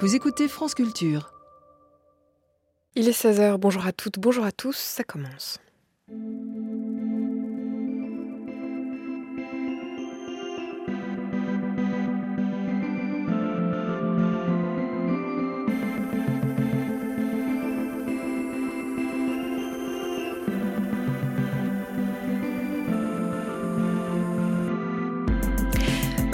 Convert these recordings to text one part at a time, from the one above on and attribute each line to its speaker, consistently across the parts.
Speaker 1: Vous écoutez France Culture.
Speaker 2: Il est 16h, bonjour à toutes, bonjour à tous, ça commence.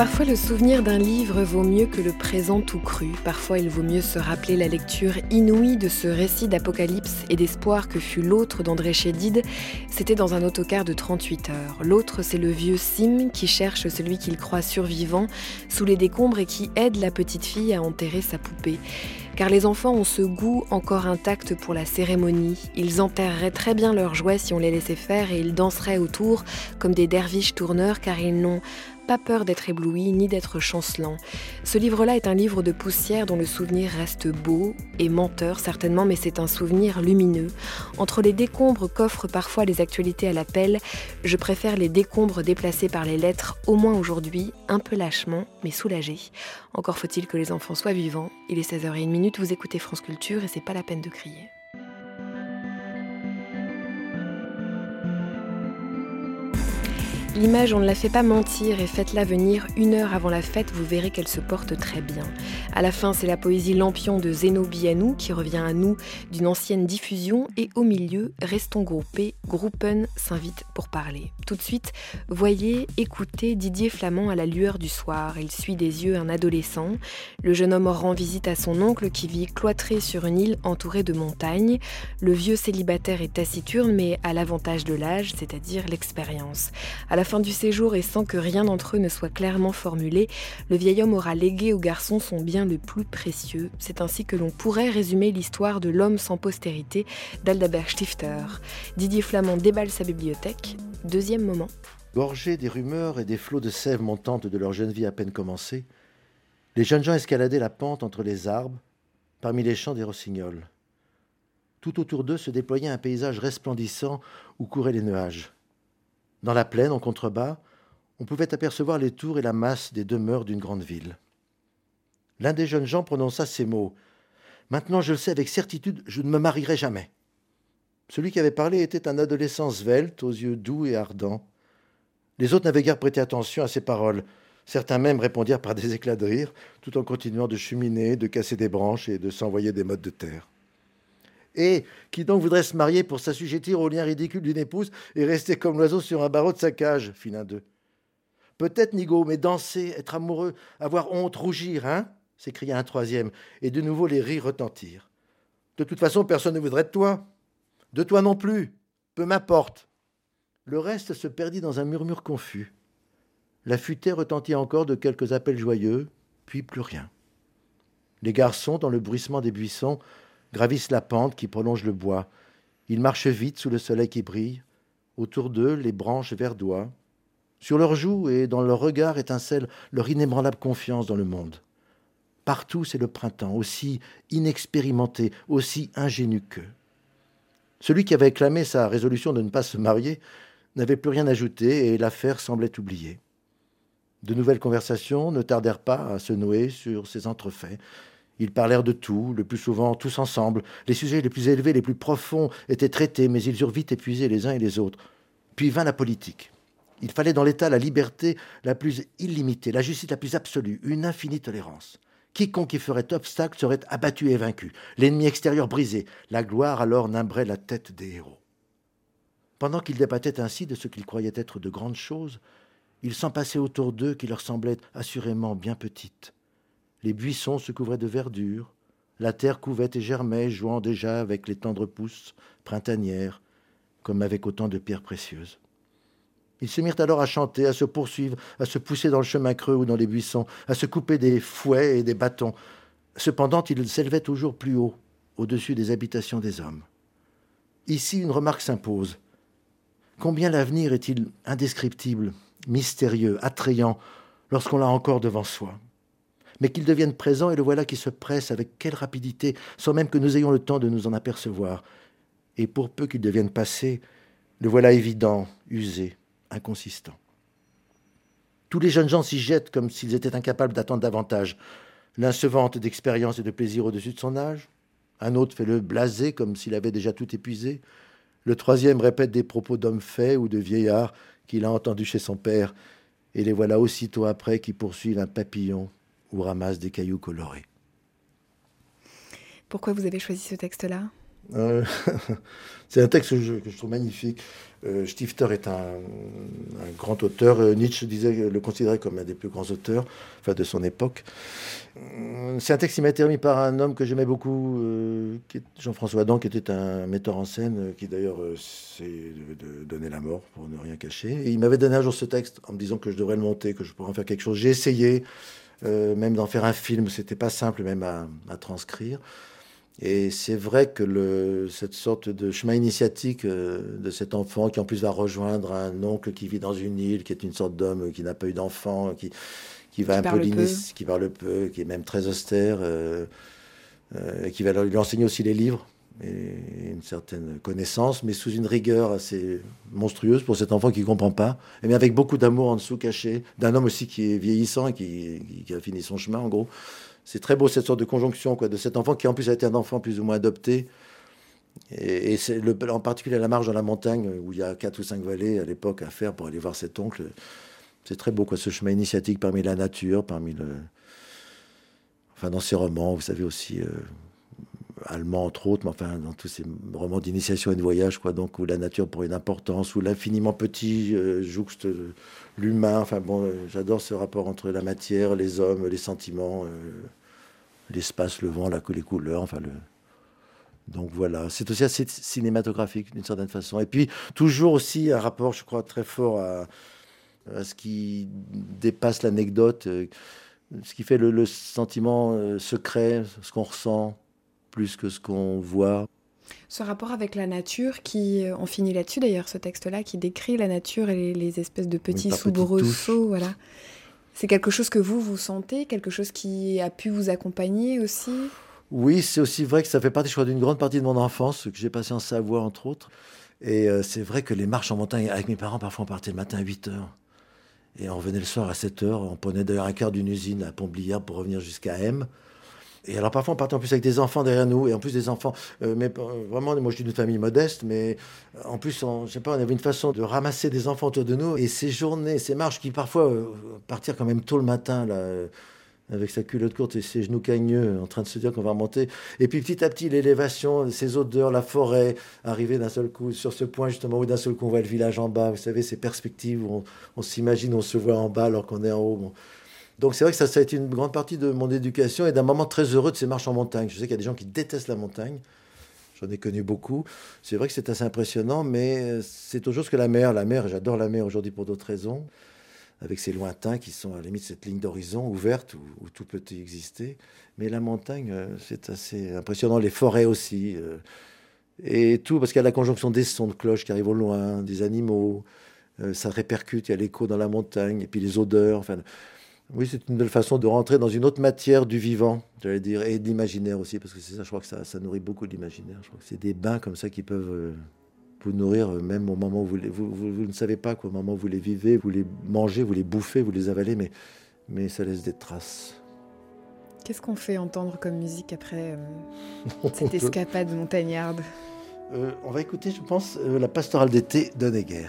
Speaker 2: Parfois le souvenir d'un livre vaut mieux que le présent tout cru. Parfois il vaut mieux se rappeler la lecture inouïe de ce récit d'apocalypse et d'espoir que fut l'autre d'André Chédid. C'était dans un autocar de 38 heures. L'autre c'est le vieux Sim qui cherche celui qu'il croit survivant sous les décombres et qui aide la petite fille à enterrer sa poupée car les enfants ont ce goût encore intact pour la cérémonie. Ils enterreraient très bien leurs jouets si on les laissait faire et ils danseraient autour comme des derviches tourneurs car ils n'ont pas peur d'être ébloui ni d'être chancelant. Ce livre-là est un livre de poussière dont le souvenir reste beau et menteur certainement, mais c'est un souvenir lumineux. Entre les décombres qu'offrent parfois les actualités à l'appel, je préfère les décombres déplacés par les lettres, au moins aujourd'hui, un peu lâchement, mais soulagés. Encore faut-il que les enfants soient vivants. Il est 16h01, vous écoutez France Culture et c'est pas la peine de crier. L'image, on ne la fait pas mentir et faites-la venir une heure avant la fête, vous verrez qu'elle se porte très bien. À la fin, c'est la poésie Lampion de Zeno Bianou qui revient à nous d'une ancienne diffusion et au milieu, restons groupés, Groupen s'invite pour parler. Tout de suite, voyez, écoutez Didier Flamand à la lueur du soir. Il suit des yeux un adolescent. Le jeune homme rend visite à son oncle qui vit cloîtré sur une île entourée de montagnes. Le vieux célibataire est taciturne mais a l'avantage de l'âge, c'est-à-dire l'expérience la fin du séjour et sans que rien d'entre eux ne soit clairement formulé, le vieil homme aura légué au garçon son bien le plus précieux. C'est ainsi que l'on pourrait résumer l'histoire de l'homme sans postérité d'Aldabert Stifter. Didier Flamand déballe sa bibliothèque. Deuxième moment.
Speaker 3: Gorgés des rumeurs et des flots de sève montantes de leur jeune vie à peine commencée, les jeunes gens escaladaient la pente entre les arbres, parmi les champs des rossignols. Tout autour d'eux se déployait un paysage resplendissant où couraient les nuages. Dans la plaine, en contrebas, on pouvait apercevoir les tours et la masse des demeures d'une grande ville. L'un des jeunes gens prononça ces mots. Maintenant, je le sais avec certitude, je ne me marierai jamais. Celui qui avait parlé était un adolescent svelte, aux yeux doux et ardents. Les autres n'avaient guère prêté attention à ses paroles. Certains même répondirent par des éclats de rire, tout en continuant de cheminer, de casser des branches et de s'envoyer des mottes de terre. Et qui donc voudrait se marier pour s'assujettir au lien ridicule d'une épouse et rester comme l'oiseau sur un barreau de sa cage fit l'un d'eux. Peut-être, Nigo, mais danser, être amoureux, avoir honte, rougir, hein s'écria un troisième, et de nouveau les rires retentirent. De toute façon, personne ne voudrait de toi. De toi non plus. Peu m'importe. Le reste se perdit dans un murmure confus. La futaie retentit encore de quelques appels joyeux, puis plus rien. Les garçons, dans le bruissement des buissons, gravissent la pente qui prolonge le bois. Ils marchent vite sous le soleil qui brille. Autour d'eux, les branches verdoient. Sur leurs joues et dans leur regard étincelle leur inébranlable confiance dans le monde. Partout, c'est le printemps, aussi inexpérimenté, aussi ingénu qu'eux. Celui qui avait clamé sa résolution de ne pas se marier n'avait plus rien ajouté et l'affaire semblait oubliée. De nouvelles conversations ne tardèrent pas à se nouer sur ces entrefaits, ils parlèrent de tout, le plus souvent tous ensemble. Les sujets les plus élevés, les plus profonds étaient traités, mais ils eurent vite épuisé les uns et les autres. Puis vint la politique. Il fallait dans l'État la liberté la plus illimitée, la justice la plus absolue, une infinie tolérance. Quiconque y ferait obstacle serait abattu et vaincu, l'ennemi extérieur brisé, la gloire alors nimberait la tête des héros. Pendant qu'ils débattaient ainsi de ce qu'ils croyaient être de grandes choses, il s'en passait autour d'eux qui leur semblaient assurément bien petites. Les buissons se couvraient de verdure, la terre couvait et germait, jouant déjà avec les tendres pousses printanières, comme avec autant de pierres précieuses. Ils se mirent alors à chanter, à se poursuivre, à se pousser dans le chemin creux ou dans les buissons, à se couper des fouets et des bâtons. Cependant, ils s'élevaient toujours plus haut, au-dessus des habitations des hommes. Ici, une remarque s'impose. Combien l'avenir est-il indescriptible, mystérieux, attrayant, lorsqu'on l'a encore devant soi? Mais qu'il devienne présent, et le voilà qui se presse avec quelle rapidité, sans même que nous ayons le temps de nous en apercevoir. Et pour peu qu'il devienne passé, le voilà évident, usé, inconsistant. Tous les jeunes gens s'y jettent comme s'ils étaient incapables d'attendre davantage. L'un se vante d'expérience et de plaisir au-dessus de son âge. Un autre fait le blasé comme s'il avait déjà tout épuisé. Le troisième répète des propos d'homme fait ou de vieillard qu'il a entendus chez son père. Et les voilà aussitôt après qui poursuivent un papillon ou ramassent des cailloux colorés.
Speaker 2: Pourquoi vous avez choisi ce texte-là?
Speaker 3: Euh, c'est un texte que je, trouve magnifique. Euh, Stifter est un, grand auteur. Euh, Nietzsche disait, le considérait comme un des plus grands auteurs enfin, de son époque. C'est un texte qui m'a été remis par un homme que j'aimais beaucoup, Jean-François Adam, qui était un metteur en scène, qui d'ailleurs s'est donné la mort, pour ne rien cacher. Et il m'avait donné un jour ce texte en me disant que je devrais le monter, que je pourrais en faire quelque chose. J'ai essayé, même d'en faire un film. C'était pas simple même à, à transcrire. Et c'est vrai que le, cette sorte de chemin initiatique euh, de cet enfant qui en plus va rejoindre un oncle qui vit dans une île, qui est une sorte d'homme qui n'a pas eu d'enfant, qui, qui va un peu qui parle peu, qui est même très austère, euh, euh, et qui va lui enseigner aussi les livres et une certaine connaissance, mais sous une rigueur assez monstrueuse pour cet enfant qui ne comprend pas, mais avec beaucoup d'amour en dessous caché, d'un homme aussi qui est vieillissant et qui, a fini son chemin en gros c'est très beau cette sorte de conjonction de cet enfant qui en plus a été un enfant plus ou moins adopté. Et, en particulier la marge dans la montagne où il y a quatre ou cinq vallées à l'époque à faire pour aller voir cet oncle. C'est très beau ce chemin initiatique parmi la nature, parmi le. Enfin, dans ces romans, vous savez aussi. Euh, allemand entre autres, mais enfin dans tous ces romans d'initiation et de voyage, quoi, donc où la nature prend une importance, où l'infiniment petit euh, jouxte l'humain. Enfin bon, euh, j'adore ce rapport entre la matière, les hommes, les sentiments, euh, l'espace, le vent, la, les couleurs. Enfin le. Donc voilà, c'est aussi assez cinématographique d'une certaine façon. Et puis toujours aussi un rapport, je crois, très fort à, ce qui dépasse l'anecdote, ce qui fait le sentiment secret, ce qu'on ressent plus que ce qu'on voit.
Speaker 2: Ce rapport avec la nature, qui, euh, on finit là-dessus d'ailleurs, ce texte-là, qui décrit la nature et les, espèces de petits soubresauts, voilà. C'est quelque chose que vous, vous sentez, quelque chose qui a pu vous accompagner aussi?
Speaker 3: Oui, c'est aussi vrai que ça fait partie, je crois, d'une grande partie de mon enfance, que j'ai passé en Savoie, entre autres. Et euh, c'est vrai que les marches en montagne, avec mes parents, parfois on partait le matin à 8 heures. Et on revenait le soir à 7 heures. On prenait d'ailleurs un quart d'une usine à Pontbliard pour revenir jusqu'à M. Et alors parfois on partait en plus avec des enfants derrière nous, et en plus des enfants, euh, mais euh, vraiment, moi je suis d'une famille modeste, mais euh, en plus, on, pas, on avait une façon de ramasser des enfants autour de nous, et ces journées, ces marches qui parfois partir quand même tôt le matin, là, avec sa culotte courte et ses genoux cagneux, en train de se dire qu'on va remonter. Et puis petit à petit, l'élévation, ces odeurs, la forêt, arriver d'un seul coup sur ce point justement où d'un seul coup on voit le village en bas, vous savez, ces perspectives où on s'imagine, on se voit en bas alors qu'on est en haut. Donc c'est vrai que ça, a été une grande partie de mon éducation et d'un moment très heureux de ces marches en montagne. Je sais qu'il y a des gens qui détestent la montagne. J'en ai connu beaucoup. C'est vrai que c'est assez impressionnant, mais c'est autre chose que la mer. La mer, j'adore la mer aujourd'hui pour d'autres raisons, avec ces lointains qui sont à la limite cette ligne d'horizon ouverte où, tout peut exister. Mais la montagne, euh, c'est assez impressionnant. Les forêts aussi. Euh, et tout, parce qu'il y a la conjonction des sons de cloches qui arrivent au loin, des animaux. Euh, ça répercute, il y a l'écho dans la montagne, et puis les odeurs. Oui, c'est une belle façon de rentrer dans une autre matière du vivant, j'allais dire, et de l'imaginaire aussi, parce que c'est ça, je crois que ça, ça nourrit beaucoup l'imaginaire. Je crois que c'est des bains comme ça qui peuvent euh, vous nourrir, euh, même au moment où vous, les, vous, vous, ne savez pas, quoi, au moment où vous les vivez, vous les mangez, vous les bouffez, vous les avalez, mais, mais ça laisse des traces.
Speaker 2: Qu'est-ce qu'on fait entendre comme musique après euh, cette escapade montagnarde?
Speaker 3: On va écouter, je pense, la pastorale d'été d'Honegger.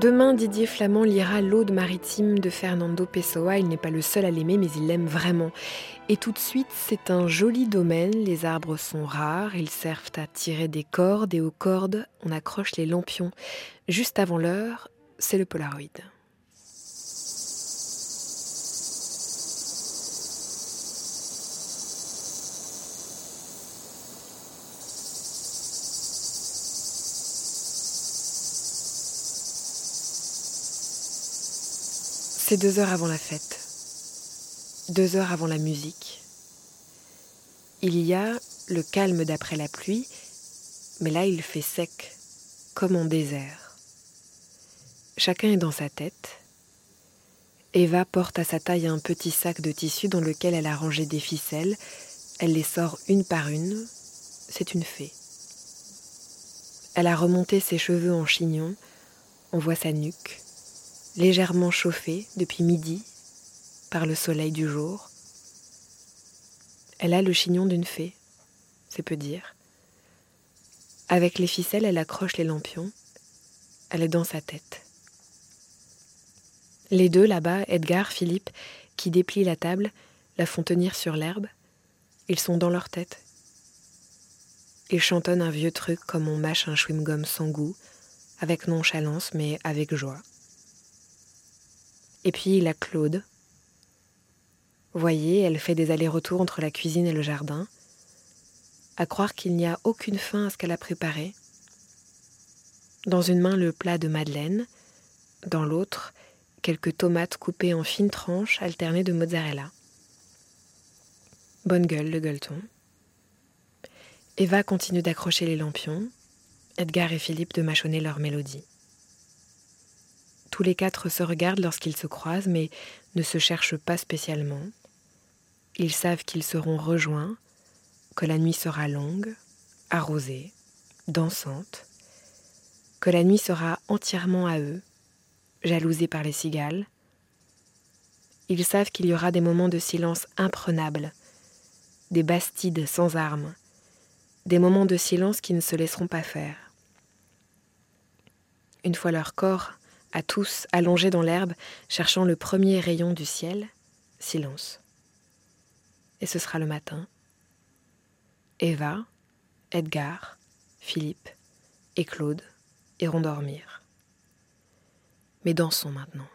Speaker 2: Demain, Didier Flamand lira L'Aude maritime de Fernando Pessoa. Il n'est pas le seul à l'aimer, mais il l'aime vraiment. Et tout de suite, c'est un joli domaine. Les arbres sont rares, ils servent à tirer des cordes, et aux cordes, on accroche les lampions. Juste avant l'heure, c'est le Polaroid. C'est deux heures avant la fête, deux heures avant la musique. Il y a le calme d'après la pluie, mais là il fait sec, comme en désert. Chacun est dans sa tête. Eva porte à sa taille un petit sac de tissu dans lequel elle a rangé des ficelles. Elle les sort une par une. C'est une fée. Elle a remonté ses cheveux en chignon. On voit sa nuque légèrement chauffée depuis midi par le soleil du jour. Elle a le chignon d'une fée, c'est peu dire. Avec les ficelles, elle accroche les lampions. Elle est dans sa tête. Les deux là-bas, Edgar, Philippe, qui déplient la table, la font tenir sur l'herbe. Ils sont dans leur tête. Ils chantonnent un vieux truc comme on mâche un chewing-gum sans goût, avec nonchalance mais avec joie. Et puis il a Claude. Voyez, elle fait des allers-retours entre la cuisine et le jardin, à croire qu'il n'y a aucune fin à ce qu'elle a préparé. Dans une main le plat de Madeleine, dans l'autre quelques tomates coupées en fines tranches alternées de mozzarella. Bonne gueule le gueuleton. Eva continue d'accrocher les lampions, Edgar et Philippe de mâchonner leur mélodie. Tous les quatre se regardent lorsqu'ils se croisent, mais ne se cherchent pas spécialement. Ils savent qu'ils seront rejoints, que la nuit sera longue, arrosée, dansante, que la nuit sera entièrement à eux, jalousés par les cigales. Ils savent qu'il y aura des moments de silence imprenables, des bastides sans armes, des moments de silence qui ne se laisseront pas faire. Une fois leur corps à tous allongés dans l'herbe, cherchant le premier rayon du ciel, silence. Et ce sera le matin. Eva, Edgar, Philippe et Claude iront dormir. Mais dansons maintenant.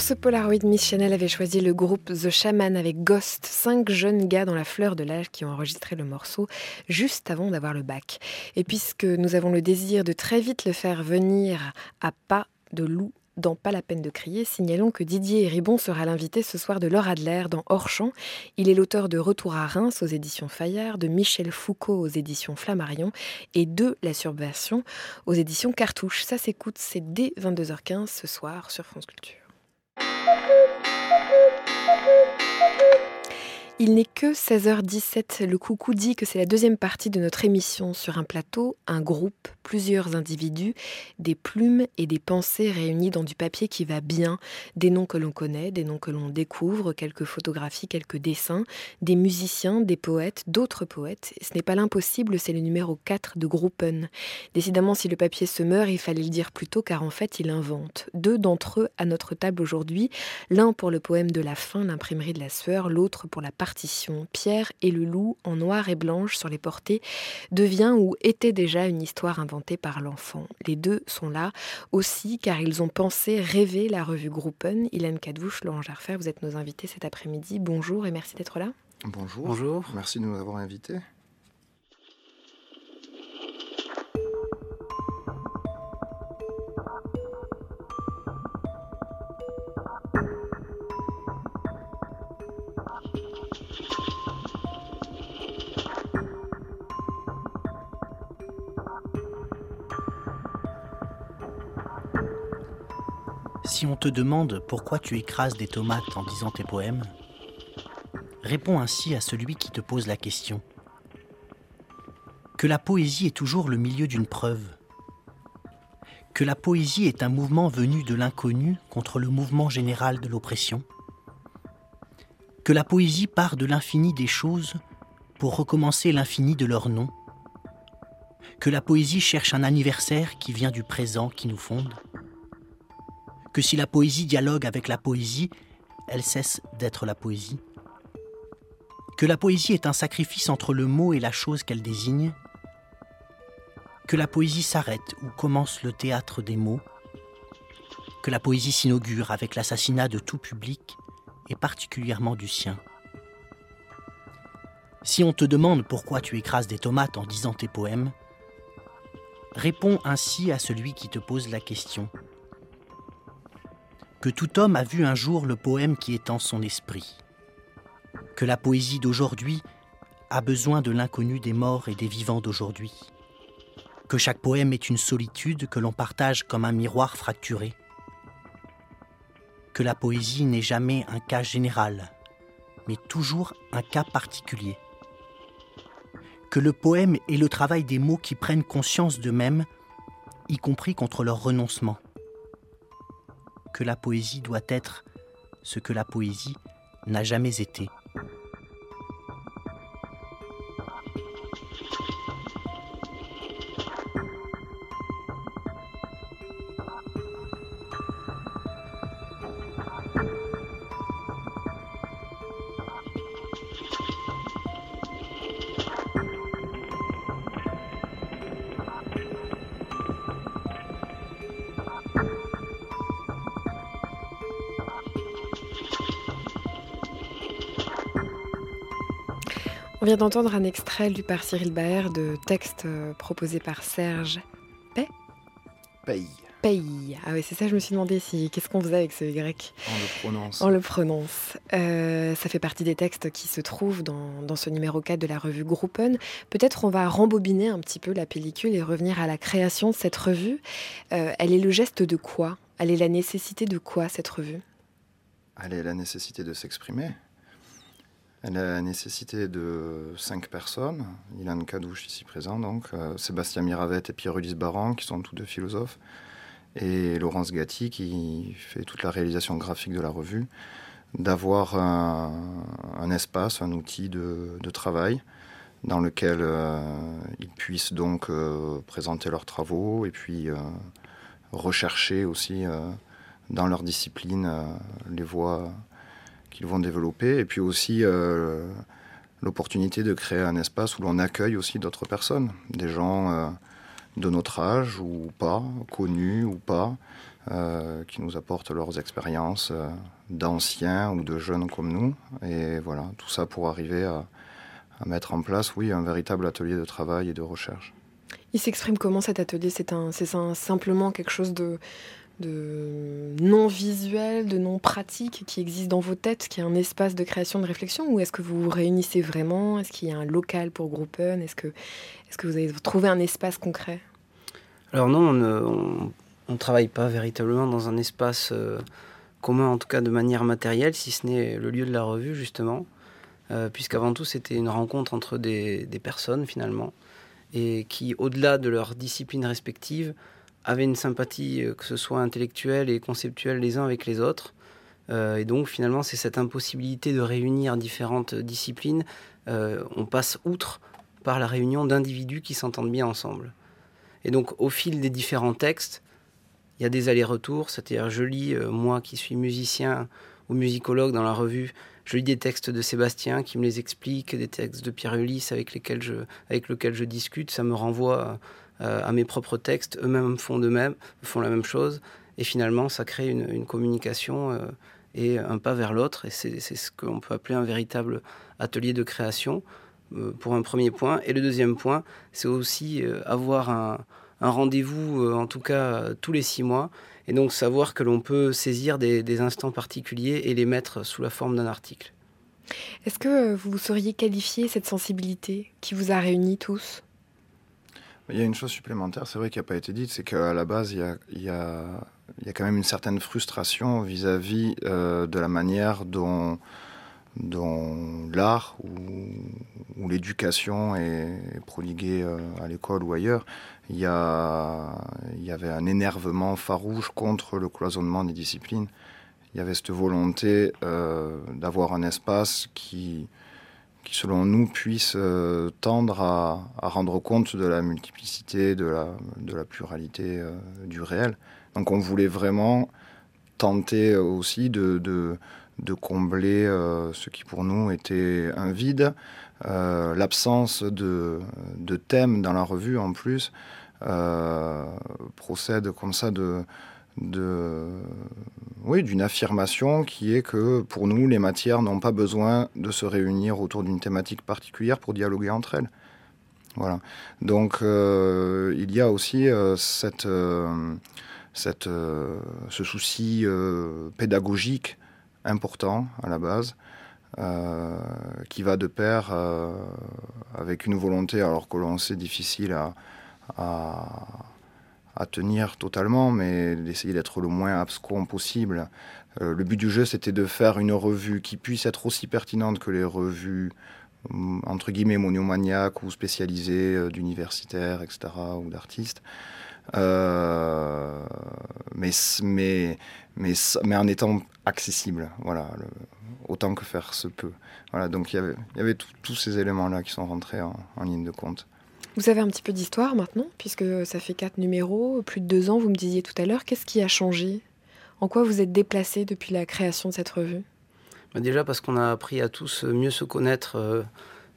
Speaker 2: Pour ce Polaroid, Miss Chanel avait choisi le groupe The Shaman avec Ghost, cinq jeunes gars dans la fleur de l'âge qui ont enregistré le morceau juste avant d'avoir le bac. Et puisque nous avons le désir de très vite le faire venir à pas de loup dans Pas la peine de crier, signalons que Didier Ribon sera l'invité ce soir de Laure Adler dans Hors-champ. Il est l'auteur de Retour à Reims aux éditions Fayard, de Michel Foucault aux éditions Flammarion et de La Subversion aux éditions Cartouche. Ça s'écoute, c'est dès 22h15 ce soir sur France Culture. Thank you. Il n'est que 16h17. Le coucou dit que c'est la deuxième partie de notre émission sur un plateau, un groupe, plusieurs individus, des plumes et des pensées réunies dans du papier qui va bien, des noms que l'on connaît, des noms que l'on découvre, quelques photographies, quelques dessins, des musiciens, des poètes, d'autres poètes. ce n'est pas l'impossible, c'est le numéro 4 de Gruppen. Décidément, si le papier se meurt, il fallait le dire plus tôt car en fait, il invente. Deux d'entre eux à notre table aujourd'hui, l'un pour le poème de la fin, l'imprimerie de la sueur, l'autre pour la partie Pierre et le loup en noir et blanche sur les portées devient ou était déjà une histoire inventée par l'enfant. Les deux sont là aussi car ils ont pensé, rêvé la revue Gruppen. Hélène Cadouche, Laurent Jarfer, vous êtes nos invités cet après-midi. Bonjour et merci d'être là.
Speaker 1: Bonjour. Bonjour. Merci de nous avoir invités.
Speaker 4: Si on te demande pourquoi tu écrases des tomates en disant tes poèmes, réponds ainsi à celui qui te pose la question. Que la poésie est toujours le milieu d'une preuve. Que la poésie est un mouvement venu de l'inconnu contre le mouvement général de l'oppression. Que la poésie part de l'infini des choses pour recommencer l'infini de leur nom. Que la poésie cherche un anniversaire qui vient du présent qui nous fonde que si la poésie dialogue avec la poésie, elle cesse d'être la poésie, que la poésie est un sacrifice entre le mot et la chose qu'elle désigne, que la poésie s'arrête où commence le théâtre des mots, que la poésie s'inaugure avec l'assassinat de tout public et particulièrement du sien. Si on te demande pourquoi tu écrases des tomates en disant tes poèmes, réponds ainsi à celui qui te pose la question que tout homme a vu un jour le poème qui est en son esprit, que la poésie d'aujourd'hui a besoin de l'inconnu des morts et des vivants d'aujourd'hui, que chaque poème est une solitude que l'on partage comme un miroir fracturé, que la poésie n'est jamais un cas général, mais toujours un cas particulier, que le poème est le travail des mots qui prennent conscience d'eux-mêmes, y compris contre leur renoncement que la poésie doit être ce que la poésie n'a jamais été.
Speaker 2: On vient d'entendre un extrait lu par Cyril Baer de texte euh, proposé par Serge Pay.
Speaker 1: Paye.
Speaker 2: Paye. Ah oui, c'est ça, je me suis demandé si qu'est-ce qu'on faisait avec ce Y?
Speaker 1: On le prononce.
Speaker 2: On le prononce. Euh, ça fait partie des textes qui se trouvent dans, ce numéro 4 de la revue Gruppen. Peut-être on va rembobiner un petit peu la pellicule et revenir à la création de cette revue. Euh, elle est le geste de quoi? Elle est la nécessité de quoi cette revue?
Speaker 1: Elle est la nécessité de s'exprimer. Elle a nécessité de cinq personnes. Ilan Kadouche ici présent, donc euh, Sébastien Miravette et Pierre-Ulysse Baran, qui sont tous deux philosophes, et Laurence Gatti, qui fait toute la réalisation graphique de la revue, d'avoir un, espace, un outil de, travail dans lequel euh, ils puissent donc euh, présenter leurs travaux et puis rechercher aussi dans leur discipline les voies qu'ils vont développer, et puis aussi euh, l'opportunité de créer un espace où l'on accueille aussi d'autres personnes, des gens euh, de notre âge ou pas, connus ou pas, qui nous apportent leurs expériences d'anciens ou de jeunes comme nous. Et voilà, tout ça pour arriver à, à mettre en place, oui, un véritable atelier de travail et de recherche.
Speaker 2: Il s'exprime comment cet atelier? C'est simplement quelque chose de, de non visuel, de non pratique qui existe dans vos têtes, qui est un espace de création, de réflexion Ou est-ce que vous vous réunissez vraiment? Est-ce qu'il y a un local pour Groupen Est-ce que, est que vous avez trouvé un espace concret?
Speaker 5: Alors non, on ne travaille pas véritablement dans un espace euh, commun, en tout cas de manière matérielle, si ce n'est le lieu de la revue, justement. Euh, puisqu'avant tout c'était une rencontre entre des, personnes finalement, et qui, au-delà de leurs disciplines respectives, avaient une sympathie, euh, que ce soit intellectuelle et conceptuelle les uns avec les autres. Euh, et donc finalement c'est cette impossibilité de réunir différentes disciplines, on passe outre par la réunion d'individus qui s'entendent bien ensemble. Et donc au fil des différents textes, il y a des allers-retours, c'est-à-dire je lis, moi qui suis musicien ou musicologue dans la revue, je lis des textes de Sébastien qui me les explique, des textes de Pierre Ulysse avec lesquels je, avec lesquels je discute. Ça me renvoie euh, à mes propres textes. Eux-mêmes font de même, font la même chose. Et finalement, ça crée une, communication euh, et un pas vers l'autre. Et c'est ce qu'on peut appeler un véritable atelier de création euh, pour un premier point. Et le deuxième point, c'est aussi avoir un, un rendez-vous, en tout cas tous les six mois, et donc savoir que l'on peut saisir des, instants particuliers et les mettre sous la forme d'un article.
Speaker 2: Est-ce que vous sauriez qualifier cette sensibilité qui vous a réunis tous?
Speaker 1: Il y a une chose supplémentaire, c'est vrai qui n'a pas été dite, c'est qu'à la base, il y, a, quand même une certaine frustration vis-à-vis euh, de la manière dont l'art ou, l'éducation est, prodiguée euh, à l'école ou ailleurs, il y, a, il y avait un énervement farouche contre le cloisonnement des disciplines. Il y avait cette volonté euh, d'avoir un espace qui, selon nous, puisse euh, tendre à, rendre compte de la multiplicité, de la, pluralité du réel. Donc on voulait vraiment tenter aussi de, combler euh, ce qui pour nous était un vide. Euh, l'absence de, de thème dans la revue en plus euh, procède comme ça de, de oui, d'une affirmation qui est que pour nous, les matières n'ont pas besoin de se réunir autour d'une thématique particulière pour dialoguer entre elles. Voilà. Donc il y a aussi cette, cette, ce souci pédagogique important à la base, euh, qui va de pair euh, avec une volonté, alors que l'on sait difficile à, tenir totalement, mais d'essayer d'être le moins abscon possible. Euh, le but du jeu, c'était de faire une revue qui puisse être aussi pertinente que les revues mm, entre guillemets monomaniaques ou spécialisées d'universitaires, etc., ou d'artistes. mais, mais mais, en étant accessible, voilà, autant que faire se peut. Voilà, donc il y avait, y avait tous ces éléments-là qui sont rentrés en, ligne de compte.
Speaker 2: Vous avez un petit peu d'histoire maintenant, puisque ça fait quatre numéros, plus de deux ans, vous me disiez tout à l'heure. Qu'est-ce qui a changé? En quoi vous êtes déplacé depuis la création de cette revue?
Speaker 5: Bah, Déjà parce qu'on a appris à tous mieux se connaître euh,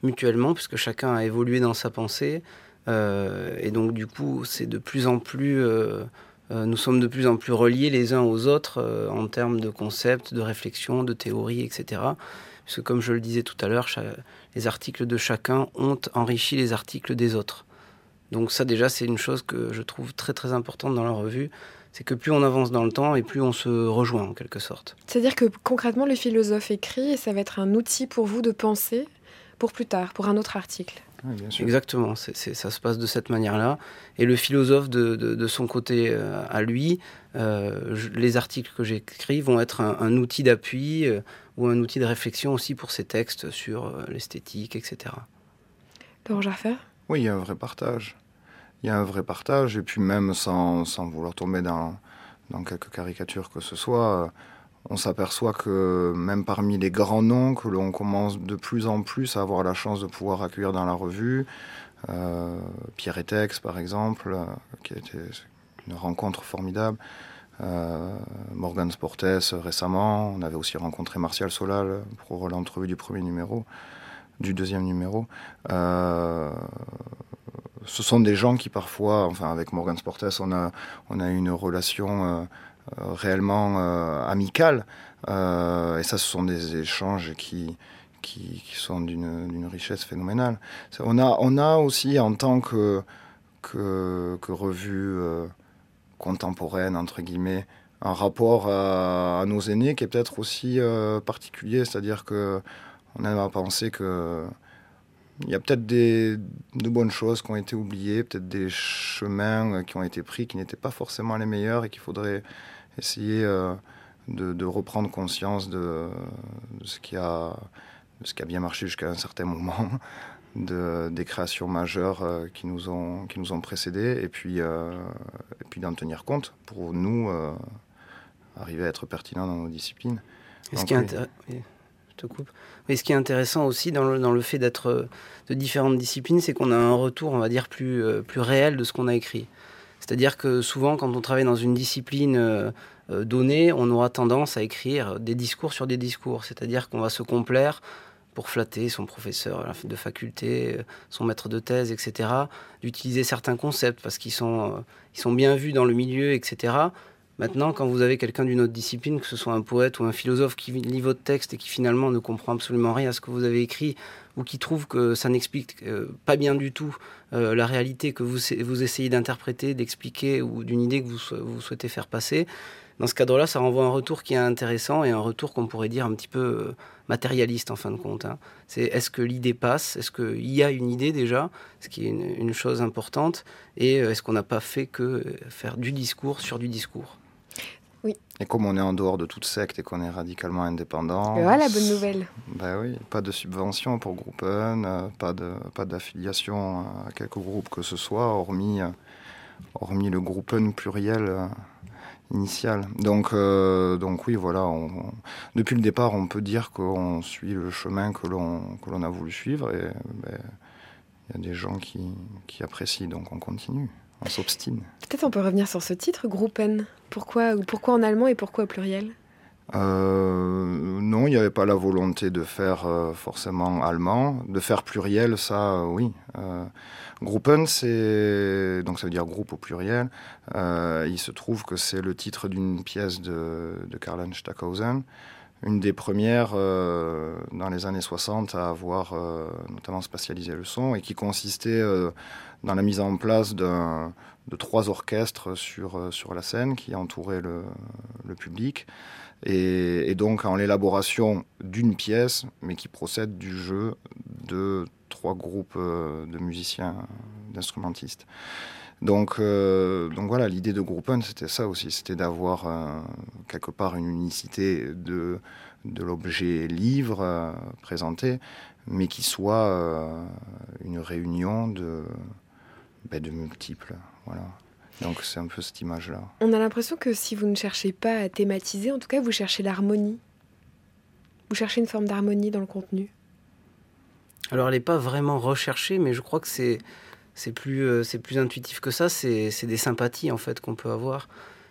Speaker 5: mutuellement, puisque chacun a évolué dans sa pensée. Euh, et donc du coup, c'est de plus en plus... Euh, nous sommes de plus en plus reliés les uns aux autres en termes de concepts, de réflexion, de théorie, etc. Parce que comme je le disais tout à l'heure, les articles de chacun ont enrichi les articles des autres. Donc ça déjà c'est une chose que je trouve très très importante dans la revue, c'est que plus on avance dans le temps et plus on se rejoint en quelque sorte.
Speaker 2: C'est-à-dire que concrètement le philosophe écrit et ça va être un outil pour vous de penser pour plus tard, pour un autre article.
Speaker 5: Exactement, ça se passe de cette manière-là. Et le philosophe, de, son côté euh, à lui, euh, les articles que j'écris vont être un, outil d'appui euh, ou un outil de réflexion aussi pour ses textes sur l'esthétique, etc.
Speaker 2: Laurent Jaffer
Speaker 1: Oui, il y a un vrai partage. Il y a un vrai partage, et puis même sans, sans vouloir tomber dans, dans quelques caricatures que ce soit, on s'aperçoit que même parmi les grands noms que l'on commence de plus en plus à avoir la chance de pouvoir accueillir dans la revue, euh, Pierre Etex par exemple, euh, qui a été une rencontre formidable, euh, Morgan Sportes récemment, on avait aussi rencontré Martial Solal pour l'entrevue du premier numéro, du deuxième numéro. ce sont des gens qui parfois, enfin avec Morgan Sportes, on a, on a une relation réellement amical. et ça, ce sont des échanges qui, qui, sont d'une richesse phénoménale. On a, on a aussi, en tant que, que revue contemporaine, entre guillemets, un rapport à, nos aînés qui est peut-être aussi particulier, c'est-à-dire que on a pensé que il y a peut-être de bonnes choses qui ont été oubliées, peut-être des chemins qui ont été pris qui n'étaient pas forcément les meilleurs et qu'il faudrait essayer euh, de, reprendre conscience de, ce qui a ce qui a bien marché jusqu'à un certain moment, de, des créations majeures euh, qui nous ont qui nous ont précédés et puis euh, et puis d'en tenir compte pour nous arriver à être pertinents dans nos disciplines.
Speaker 5: ce qui est je te coupe. Mais ce qui est intéressant aussi dans le, dans le fait d'être euh, de différentes disciplines, c'est qu'on a un retour, on va dire, plus, euh, plus réel de ce qu'on a écrit. C'est-à-dire que souvent, quand on travaille dans une discipline euh, donnée, on aura tendance à écrire des discours sur des discours. C'est-à-dire qu'on va se complaire pour flatter son professeur de faculté, son maître de thèse, etc., d'utiliser certains concepts parce qu'ils sont, ils sont bien vus dans le milieu, etc. Maintenant, quand vous avez quelqu'un d'une autre discipline, que ce soit un poète ou un philosophe qui lit votre texte et qui finalement ne comprend absolument rien à ce que vous avez écrit, ou qui trouve que ça n'explique euh, pas bien du tout euh, la réalité que vous, vous essayez d'interpréter, d'expliquer, ou d'une idée que vous, vous, souhaitez faire passer, dans ce cadre-là, ça renvoie un retour qui est intéressant et un retour qu'on pourrait dire un petit peu euh, matérialiste en fin de compte. Hein. C'est est-ce que l'idée passe? Est-ce qu'il y a une idée déjà? Ce qui est une, une chose importante. Et est-ce qu'on n'a pas fait que faire du discours sur du discours?
Speaker 1: Et comme on est en dehors de toute secte et qu'on est radicalement indépendant.
Speaker 2: Voilà, bonne nouvelle.
Speaker 1: Ben oui, pas de subvention pour Groupen, euh, pas de pas d'affiliation à quelque groupe que ce soit, hormis euh, hormis le Groupen pluriel euh, initial. Donc donc oui, voilà. depuis le départ, on peut dire qu'on suit le chemin que l'on que l'on a voulu suivre et ben, il y a des gens qui, qui apprécient, donc on continue on s'obstine.
Speaker 2: Peut-être on peut revenir sur ce titre, Gruppen. Pourquoi, pourquoi en allemand et pourquoi au pluriel?
Speaker 1: Euh, non, il n'y avait pas la volonté de faire euh, forcément allemand. De faire pluriel, ça, euh, oui. Gruppen, c'est donc ça veut dire groupe au pluriel. il se trouve que c'est le titre d'une pièce de, de Karl Stackhausen, une des premières dans les années 60 à avoir notamment spatialisé le son et qui consistait dans la mise en place de trois orchestres sur, euh, la scène qui entouraient le public. Et, donc en l'élaboration d'une pièce, mais qui procède du jeu de trois groupes euh, de musiciens, d'instrumentistes. Donc, euh, donc voilà, l'idée de Groupen, c'était ça aussi, c'était d'avoir quelque part une unicité de, de l'objet livre présenté, mais qui soit une réunion de, ben, de multiples. Voilà. Donc c'est un peu cette image-là.
Speaker 2: On a l'impression que si vous ne cherchez pas à thématiser, en tout cas vous cherchez l'harmonie. Vous cherchez une forme d'harmonie dans le contenu.
Speaker 5: Alors elle n'est pas vraiment recherchée, mais je crois que c'est c'est plus euh, c'est plus intuitif que ça. C'est des sympathies en fait qu'on peut avoir.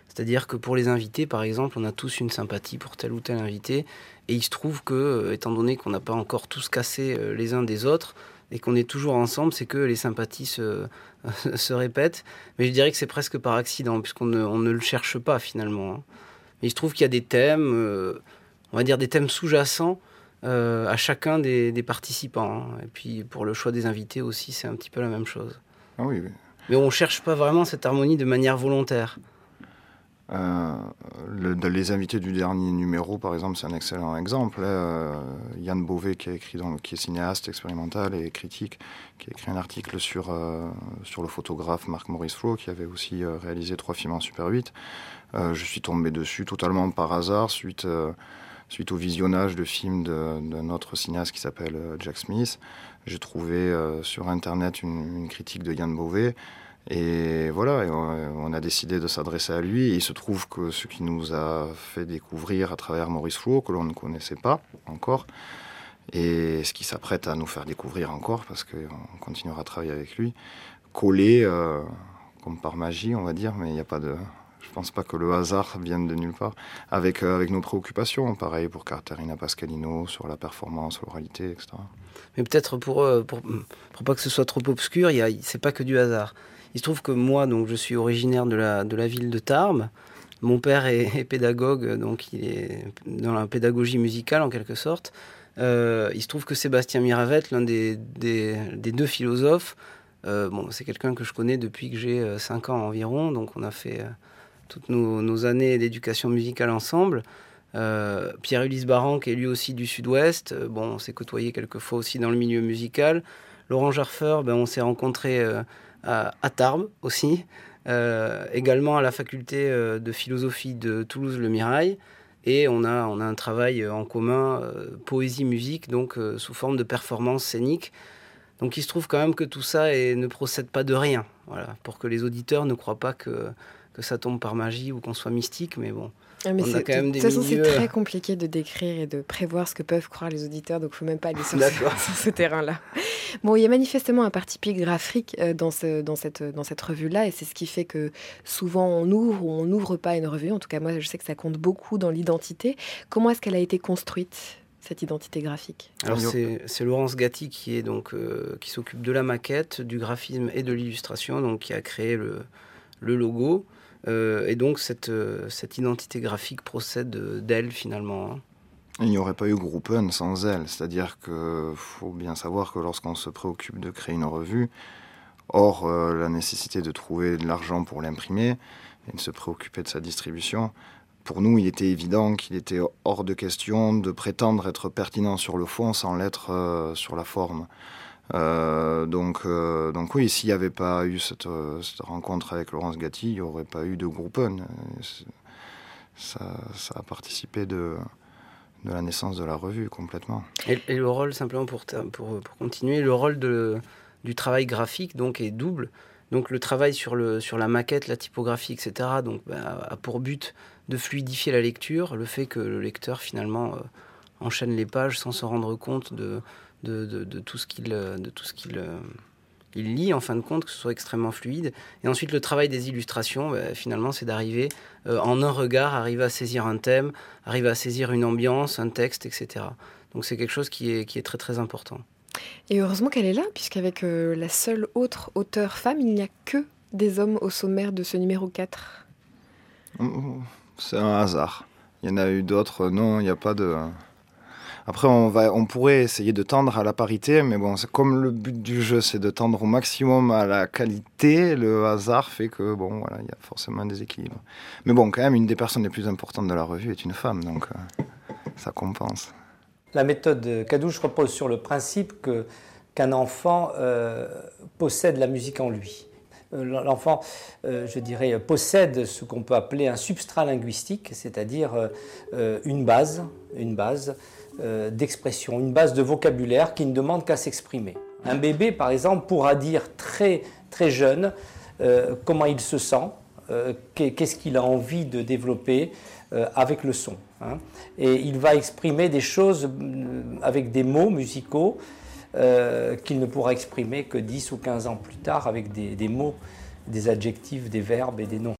Speaker 5: C'est-à-dire que pour les invités, par exemple, on a tous une sympathie pour tel ou tel invité, et il se trouve que, euh, étant donné qu'on n'a pas encore tous cassé euh, les uns des autres, et qu'on est toujours ensemble, c'est que les sympathies se, se répètent. Mais je dirais que c'est presque par accident, puisqu'on ne, on ne le cherche pas finalement. Hein. Mais il se trouve qu'il y a des thèmes, on va dire des thèmes sous-jacents euh, à chacun des, des participants. Hein. Et puis pour le choix des invités aussi, c'est un petit peu la même chose.
Speaker 1: Ah oui, oui.
Speaker 5: Mais on ne cherche pas vraiment cette harmonie de manière volontaire.
Speaker 1: Euh, le, les invités du dernier numéro, par exemple, c'est un excellent exemple. Euh, Yann Beauvais, qui, a écrit dans, qui est cinéaste expérimental et critique, qui a écrit un article sur, euh, sur le photographe Marc-Maurice Flo, qui avait aussi réalisé trois films en Super 8. je suis tombé dessus totalement par hasard suite, suite au visionnage de films d'un autre cinéaste qui s'appelle Jack Smith. J'ai trouvé sur Internet une, critique de Yann Beauvais. Et voilà, on a décidé de s'adresser à lui. Il se trouve que ce qui nous a fait découvrir à travers Maurice Flo, que l'on ne connaissait pas encore, et ce qui s'apprête à nous faire découvrir encore, parce qu'on continuera à travailler avec lui, collé euh, comme par magie, on va dire, mais il n'y a pas de. Je pense pas que le hasard vienne de nulle part. Avec, euh, avec nos préoccupations, pareil pour Caterina Pascalino, sur la performance, l'oralité, etc.
Speaker 5: Mais peut-être pour, euh, pour, pour, pas que ce soit trop obscur, c'est pas que du hasard. Il se trouve que moi, donc, je suis originaire de la, de la ville de Tarbes. Mon père est, pédagogue, donc il est dans la pédagogie musicale en quelque sorte. Euh, il se trouve que Sébastien Miravette, l'un des, deux philosophes, bon, c'est quelqu'un que je connais depuis que j'ai 5 ans environ, donc on a fait toutes nos, années d'éducation musicale ensemble. Pierre-Ulysse Baran, qui est lui aussi du sud-ouest, bon, on s'est côtoyé quelques fois aussi dans le milieu musical. Laurent Jarfer, ben, on s'est rencontré à, à, Tarbes aussi. Euh, également à la faculté euh, de philosophie de Toulouse-Le Mirail. Et on a, on a un travail en commun, euh, poésie-musique, donc sous forme de performance scénique. Donc il se trouve quand même que tout ça et ne procède pas de rien, voilà, pour que les auditeurs ne croient pas que, que ça tombe par magie ou qu'on soit mystique, mais bon,
Speaker 2: ah, mais on a quand même des de toute façon, c'est très compliqué de décrire et de prévoir ce que peuvent croire les auditeurs, donc il ne faut même pas aller sur, ce, terrain-là. Bon, il y a manifestement un parti pris graphique euh, dans, ce, dans cette, dans cette revue-là, et c'est ce qui fait que souvent on ouvre ou on n'ouvre pas une revue. En tout cas, moi, je sais que ça compte beaucoup dans l'identité. Comment est-ce qu'elle a été construite cette identité graphique?
Speaker 5: Alors c'est Laurence Gatti qui est donc euh, qui s'occupe de la maquette, du graphisme et de l'illustration, donc qui a créé le, le logo. Euh, et donc cette, euh, cette identité graphique procède d'elle finalement. Hein.
Speaker 1: Il n'y aurait pas eu Groupen sans elle, c'est-à-dire qu'il faut bien savoir que lorsqu'on se préoccupe de créer une revue, hors euh, la nécessité de trouver de l'argent pour l'imprimer et de se préoccuper de sa distribution, pour nous, il était évident qu'il était hors de question de prétendre être pertinent sur le fond sans l'être sur la forme. Euh, donc, euh, donc oui, s'il n'y avait pas eu cette, cette, rencontre avec Laurence Gatti, il n'y aurait pas eu de Groupen. Ça, a participé de, la naissance de la revue complètement.
Speaker 5: Et, le rôle, simplement pour, pour, continuer, le rôle du travail graphique donc est double. Donc le travail sur, le, sur la maquette, la typographie, etc. Donc bah, a pour but de fluidifier la lecture, le fait que le lecteur finalement euh, enchaîne les pages sans se rendre compte de, de, tout ce qu'il de tout ce qu'il euh, il lit en fin de compte, que ce soit extrêmement fluide. Et ensuite, le travail des illustrations, bah, finalement, c'est d'arriver euh, en un regard, arriver à saisir un thème, arriver à saisir une ambiance, un texte, etc. Donc c'est quelque chose qui est, qui est très très important.
Speaker 2: Et heureusement qu'elle est là, puisqu'avec euh, la seule autre auteure femme, il n'y a que des hommes au sommaire de ce numéro 4.
Speaker 1: C'est un hasard. Il y en a eu d'autres. Non, il n'y a pas de... Après, on, pourrait essayer de tendre à la parité, mais bon, comme le but du jeu, c'est de tendre au maximum à la qualité. Le hasard fait que, bon, voilà, il y a forcément un déséquilibre. Mais bon, quand même, une des personnes les plus importantes de la revue est une femme, donc euh, ça compense.
Speaker 6: La méthode Cadouche repose sur le principe que qu'un enfant euh, possède la musique en lui. Euh, l'enfant, je dirais, possède ce qu'on peut appeler un substrat linguistique, c'est-à-dire une base, une base d'expression, une base de vocabulaire qui ne demande qu'à s'exprimer. Un bébé, par exemple, pourra dire très, très jeune euh, comment il se sent, euh, qu'est-ce qu'il a envie de développer avec le son. Hein. Et il va exprimer des choses avec des mots musicaux qu'il ne pourra exprimer que 10 ou 15 ans plus tard avec des mots, des adjectifs, des verbes et des noms.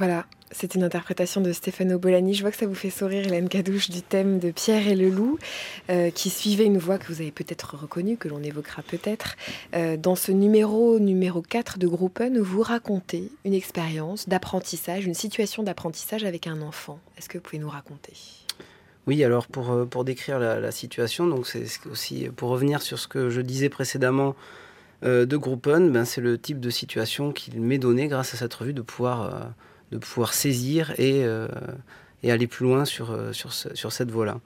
Speaker 2: Voilà, c'est une interprétation de Stefano Bolani. Je vois que ça vous fait sourire, Hélène Cadouche, du thème de Pierre et le loup, euh, qui suivait une voix que vous avez peut-être reconnue, que l'on évoquera peut-être. Euh, dans ce numéro numéro 4 de Groupen, vous racontez une expérience d'apprentissage, une situation d'apprentissage avec un enfant. Est-ce que vous pouvez nous raconter?
Speaker 5: Oui, alors pour, euh, décrire la, situation, donc c'est aussi pour revenir sur ce que je disais précédemment de Groupen, ben c'est le type de situation qu'il m'est donné grâce à cette revue de pouvoir de pouvoir saisir et, euh, et aller plus loin sur, euh, sur, sur cette voie-là.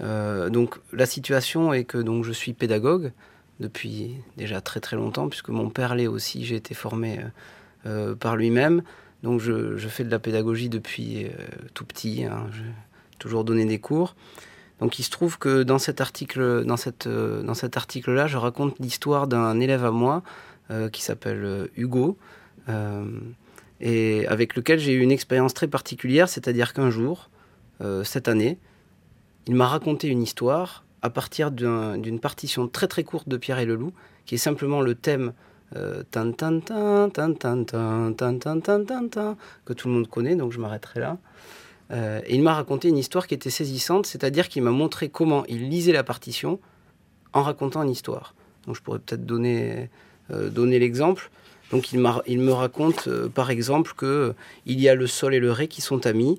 Speaker 5: Euh, donc la situation est que donc, je suis pédagogue depuis déjà très très longtemps, puisque mon père l'est aussi, j'ai été formé par lui-même. Donc je, je, fais de la pédagogie depuis tout petit, hein. j'ai toujours donné des cours. Donc il se trouve que dans cet article, dans cette, dans cet article-là, je raconte l'histoire d'un élève à moi qui s'appelle Hugo, et avec lequel j'ai eu une expérience très particulière, c'est-à-dire qu'un jour, euh, cette année, il m'a raconté une histoire à partir d'une partition très très courte de Pierre et le Loup, qui est simplement le thème que tout le monde connaît, donc je m'arrêterai là. Euh, et il m'a raconté une histoire qui était saisissante, c'est-à-dire qu'il m'a montré comment il lisait la partition en racontant une histoire. Donc je pourrais peut-être donner, euh, donner l'exemple. Donc il, me raconte euh, par exemple que euh, y a le sol et le ré qui sont amis,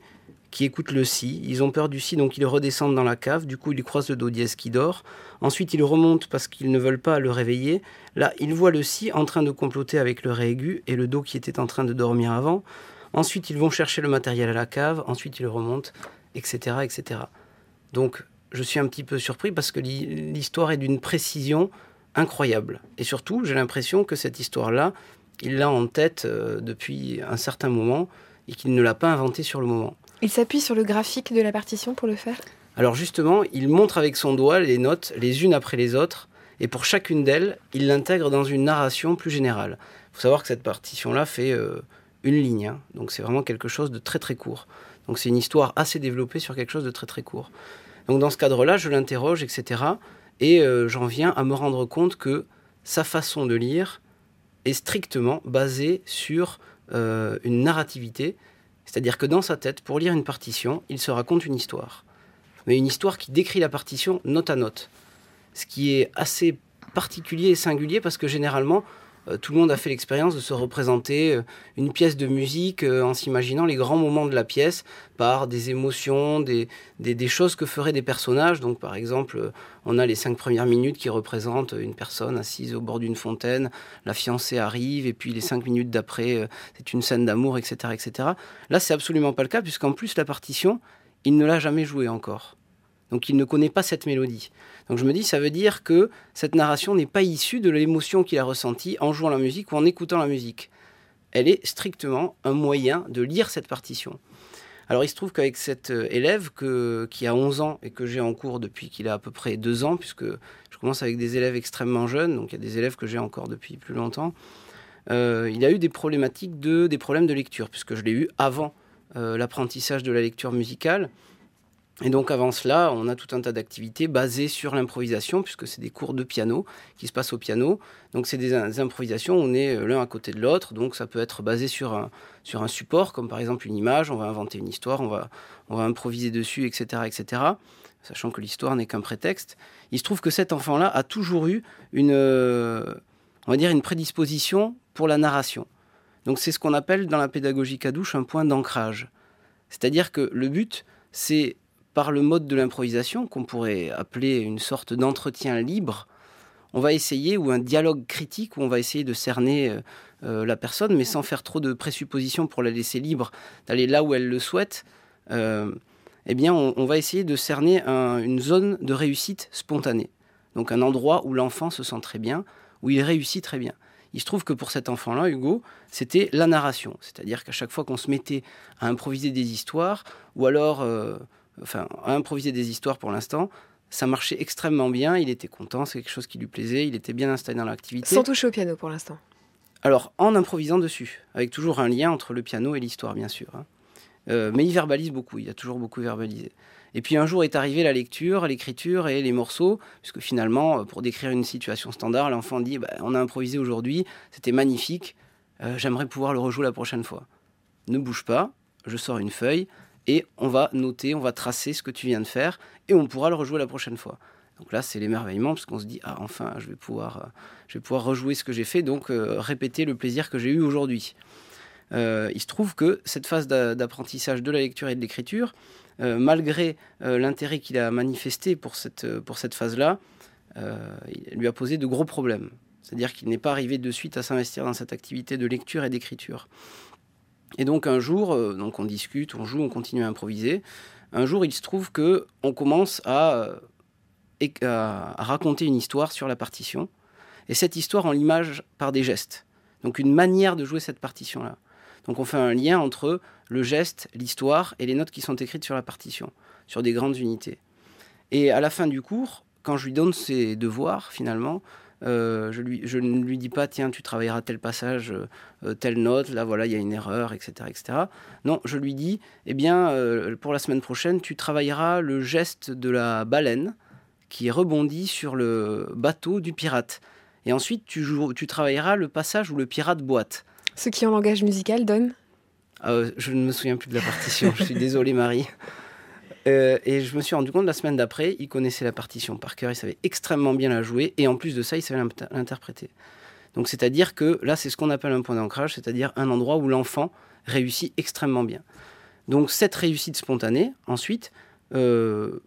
Speaker 5: qui écoutent le si. Ils ont peur du si, donc ils redescendent dans la cave. Du coup, ils croisent le do dièse qui dort. Ensuite, ils remontent parce qu'ils ne veulent pas le réveiller. Là, ils voient le si en train de comploter avec le ré aigu et le do qui était en train de dormir avant. Ensuite, ils vont chercher le matériel à la cave. Ensuite, ils remontent, etc., etc. Donc, je suis un petit peu surpris parce que l'histoire est d'une précision incroyable. Et surtout, j'ai l'impression que cette histoire-là, il l'a en tête euh, depuis un certain moment et qu'il ne l'a pas inventé sur le moment.
Speaker 2: Il s'appuie sur le graphique de la partition pour le faire?
Speaker 5: Alors justement, il montre avec son doigt les notes les unes après les autres et pour chacune d'elles, il l'intègre dans une narration plus générale. Il faut savoir que cette partition-là fait euh, une ligne, hein. donc c'est vraiment quelque chose de très très court. Donc c'est une histoire assez développée sur quelque chose de très très court. Donc dans ce cadre-là, je l'interroge, etc. Et euh, j'en viens à me rendre compte que sa façon de lire est strictement basé sur euh, une narrativité, c'est-à-dire que dans sa tête, pour lire une partition, il se raconte une histoire, mais une histoire qui décrit la partition note à note, ce qui est assez particulier et singulier parce que généralement, tout le monde a fait l'expérience de se représenter euh, une pièce de musique euh, en s'imaginant les grands moments de la pièce par des émotions, des, des, choses que feraient des personnages. Donc par exemple, on a les cinq premières minutes qui représentent une personne assise au bord d'une fontaine, la fiancée arrive, et puis les cinq minutes d'après, c'est une scène d'amour, etc., etc. Là, c'est absolument pas le cas, puisqu'en plus, la partition, il ne l'a jamais jouée encore. Donc il ne connaît pas cette mélodie. Donc je me dis, ça veut dire que cette narration n'est pas issue de l'émotion qu'il a ressentie en jouant la musique ou en écoutant la musique. Elle est strictement un moyen de lire cette partition. Alors il se trouve qu'avec cet euh, élève qui a 11 ans et que j'ai en cours depuis qu'il a à peu près 2 ans, puisque je commence avec des élèves extrêmement jeunes, donc il y a des élèves que j'ai encore depuis plus longtemps, euh, il a eu des problématiques de, problèmes de lecture, puisque je l'ai eu avant euh, l'apprentissage de la lecture musicale. Et donc avant cela, on a tout un tas d'activités basées sur l'improvisation, puisque c'est des cours de piano qui se passent au piano. Donc c'est des, improvisations, on est euh, l'un à côté de l'autre, donc ça peut être basé sur un, sur un support, comme par exemple une image, on va inventer une histoire, on va, on va improviser dessus, etc. etc. sachant que l'histoire n'est qu'un prétexte. Il se trouve que cet enfant-là a toujours eu une, euh, on va dire une prédisposition pour la narration. Donc c'est ce qu'on appelle dans la pédagogie cadouche un point d'ancrage. C'est-à-dire que le but, c'est par le mode de l'improvisation, qu'on pourrait appeler une sorte d'entretien libre, on va essayer, ou un dialogue critique, où on va essayer de cerner euh, euh, la personne, mais sans faire trop de présuppositions pour la laisser libre d'aller là où elle le souhaite, euh, eh bien, on, va essayer de cerner une zone de réussite spontanée. Donc un endroit où l'enfant se sent très bien, où il réussit très bien. Il se trouve que pour cet enfant-là, Hugo, c'était la narration. C'est-à-dire qu'à chaque fois qu'on se mettait à improviser des histoires, ou alors enfin, à improviser des histoires pour l'instant. Ça marchait extrêmement bien, il était content, c'est quelque chose qui lui plaisait, il était bien installé dans l'activité.
Speaker 2: Sans toucher au piano pour l'instant
Speaker 5: Alors, en improvisant dessus, avec toujours un lien entre le piano et l'histoire, bien sûr. Hein. Euh, mais il verbalise beaucoup, il a toujours beaucoup verbalisé. Et puis un jour est arrivée la lecture, l'écriture et les morceaux, puisque finalement, euh, pour décrire une situation standard, l'enfant dit bah, On a improvisé aujourd'hui, c'était magnifique, euh, j'aimerais pouvoir le rejouer la prochaine fois. ne bouge pas, je sors une feuille et on va noter, on va tracer ce que tu viens de faire et on pourra le rejouer la prochaine fois. Donc là, c'est l'émerveillement parce qu'on se dit ah enfin, je vais pouvoir, euh, je vais pouvoir rejouer ce que j'ai fait, donc euh, répéter le plaisir que j'ai eu aujourd'hui. Euh, il se trouve que cette phase d'apprentissage de la lecture et de l'écriture, malgré l'intérêt qu'il a manifesté pour cette, pour cette phase-là, lui a posé de gros problèmes. C'est-à-dire qu'il n'est pas arrivé de suite à s'investir dans cette activité de lecture et d'écriture. Et donc un jour, donc on discute, on joue, on continue à improviser. Un jour, il se trouve que on commence à à, raconter une histoire sur la partition. Et cette histoire, on l'image par des gestes. Donc une manière de jouer cette partition-là. Donc on fait un lien entre le geste, l'histoire et les notes qui sont écrites sur la partition, sur des grandes unités. Et à la fin du cours, quand je lui donne ses devoirs, finalement, euh, je, lui, je ne lui dis pas, tiens, tu travailleras tel passage, euh, telle note, là, voilà, il y a une erreur, etc., etc. Non, je lui dis, eh bien, euh, pour la semaine prochaine, tu travailleras le geste de la baleine, qui rebondit sur le bateau du pirate. Et ensuite, tu, tu travailleras le passage où le pirate boite.
Speaker 2: Ce qui en langage musical donne
Speaker 5: euh, Je ne me souviens plus de la partition, je suis désolé Marie. Euh, et je me suis rendu compte la semaine d'après, il connaissait la partition par cœur, il savait extrêmement bien la jouer, et en plus de ça, il savait l'interpréter. Donc c'est-à-dire que là, c'est ce qu'on appelle un point d'ancrage, c'est-à-dire un endroit où l'enfant réussit extrêmement bien. Donc cette réussite spontanée, ensuite, euh,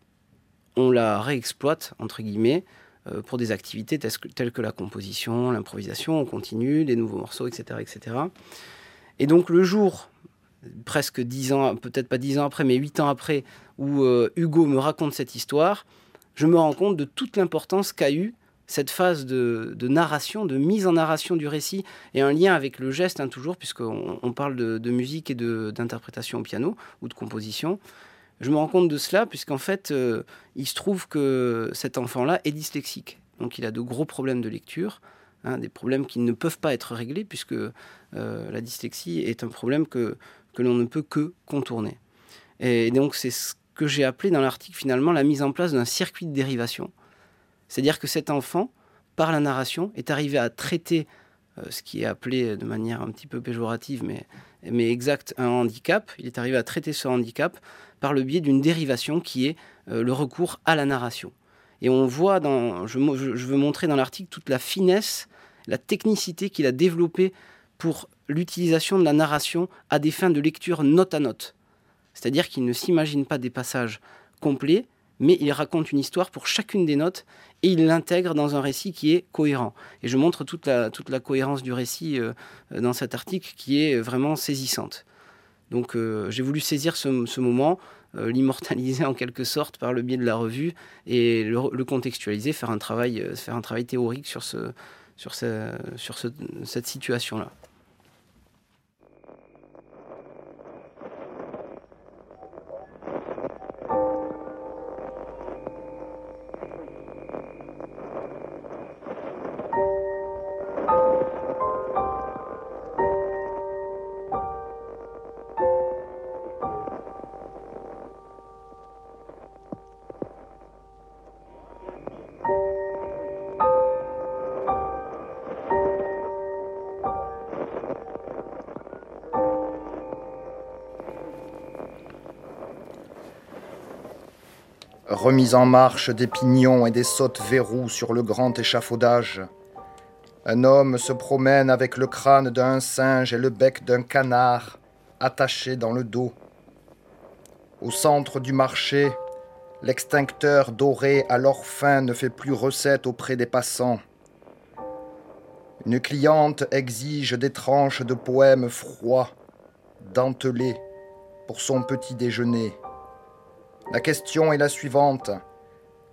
Speaker 5: on la réexploite, entre guillemets, euh, pour des activités telles que, la composition, l'improvisation, on continue, des nouveaux morceaux, etc., etc. Et donc le jour, presque dix ans, peut-être pas dix ans après, mais huit ans après, où euh, Hugo me raconte cette histoire, je me rends compte de toute l'importance qu'a eu cette phase de, narration, de mise en narration du récit, et un lien avec le geste, hein, toujours, puisqu'on on parle de, musique et d'interprétation au piano ou de composition je me rends compte de cela puisqu'en fait, euh, il se trouve que cet enfant-là est dyslexique. Donc il a de gros problèmes de lecture, hein, des problèmes qui ne peuvent pas être réglés puisque euh, la dyslexie est un problème que, que l'on ne peut que contourner. Et donc c'est ce que j'ai appelé dans l'article finalement la mise en place d'un circuit de dérivation. C'est-à-dire que cet enfant, par la narration, est arrivé à traiter euh, ce qui est appelé de manière un petit peu péjorative, mais, mais exact, un handicap. Il est arrivé à traiter ce handicap par le biais d'une dérivation qui est euh, le recours à la narration. Et on voit, dans, je, veux montrer dans l'article toute la finesse, la technicité qu'il a développée pour l'utilisation de la narration à des fins de lecture note à note. C'est-à-dire qu'il ne s'imagine pas des passages complets, mais il raconte une histoire pour chacune des notes et il l'intègre dans un récit qui est cohérent. Et je montre toute la, cohérence du récit euh, dans cet article qui est vraiment saisissante. Donc euh, j'ai voulu saisir ce, moment, euh, l'immortaliser en quelque sorte par le biais de la revue et le, contextualiser, faire un travail, théorique sur cette situation-là.
Speaker 7: Remise en marche des pignons et des sautes verrous sur le grand échafaudage. Un homme se promène avec le crâne d'un singe et le bec d'un canard attaché dans le dos. Au centre du marché, l'extincteur doré à l'or fin ne fait plus recette auprès des passants. Une cliente exige des tranches de poèmes froids, dentelés, pour son petit déjeuner. La question est la suivante.